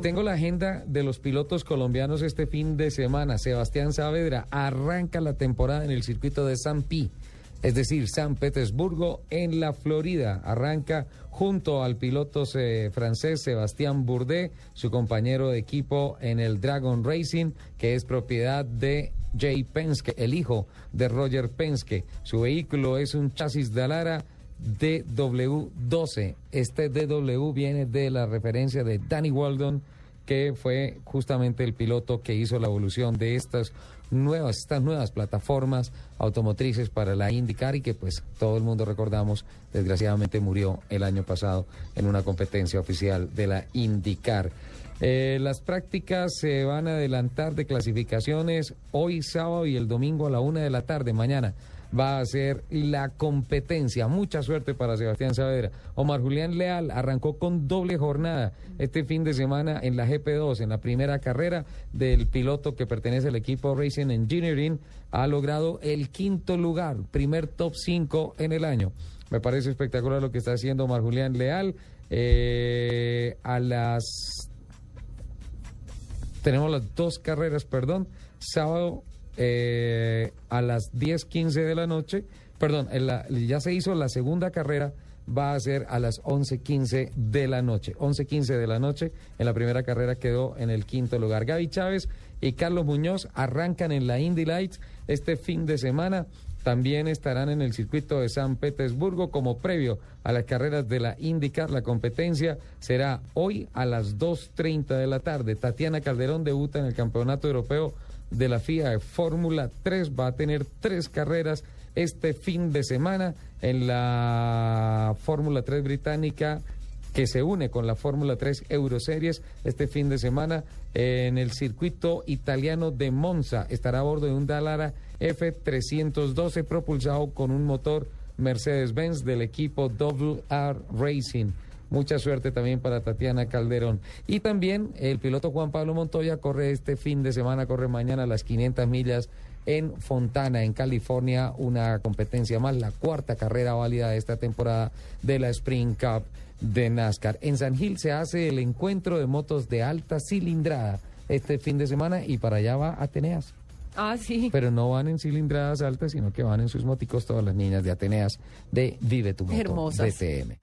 Tengo la agenda de los pilotos colombianos este fin de semana. Sebastián Saavedra arranca la temporada en el circuito de San Pi, es decir, San Petersburgo, en la Florida. Arranca junto al piloto eh, francés Sebastián Bourdais, su compañero de equipo en el Dragon Racing, que es propiedad de Jay Penske, el hijo de Roger Penske. Su vehículo es un chasis de Alara DW12. Este DW viene de la referencia de Danny Waldon, que fue justamente el piloto que hizo la evolución de estas nuevas, estas nuevas plataformas automotrices para la IndyCar y que pues todo el mundo recordamos, desgraciadamente murió el año pasado en una competencia oficial de la IndyCar. Eh, las prácticas se van a adelantar de clasificaciones hoy sábado y el domingo a la una de la tarde, mañana va a ser la competencia. Mucha suerte para Sebastián Saavedra. Omar Julián Leal arrancó con doble jornada este fin de semana en la GP2, en la primera carrera del piloto que pertenece al equipo Racing Engineering. Ha logrado el quinto lugar, primer top 5 en el año. Me parece espectacular lo que está haciendo Omar Julián Leal. Eh, a las... Tenemos las dos carreras, perdón. Sábado eh, a las 10.15 de la noche, perdón, ya se hizo la segunda carrera, va a ser a las 11.15 de la noche. 11.15 de la noche, en la primera carrera quedó en el quinto lugar. Gaby Chávez y Carlos Muñoz arrancan en la Indy Lights este fin de semana. También estarán en el circuito de San Petersburgo como previo a las carreras de la IndyCar. La competencia será hoy a las 2.30 de la tarde. Tatiana Calderón debuta en el Campeonato Europeo de la FIA Fórmula 3. Va a tener tres carreras este fin de semana en la Fórmula 3 británica que se une con la Fórmula 3 Euroseries este fin de semana en el circuito italiano de Monza. Estará a bordo de un Dallara F312 propulsado con un motor Mercedes-Benz del equipo WR Racing. Mucha suerte también para Tatiana Calderón. Y también el piloto Juan Pablo Montoya corre este fin de semana, corre mañana las 500 millas en Fontana, en California, una competencia más, la cuarta carrera válida de esta temporada de la Spring Cup de NASCAR. En San Gil se hace el encuentro de motos de alta cilindrada este fin de semana y para allá va Ateneas. Ah, sí. Pero no van en cilindradas altas, sino que van en sus moticos todas las niñas de Ateneas de Vive tu Moto Hermosas. DTM.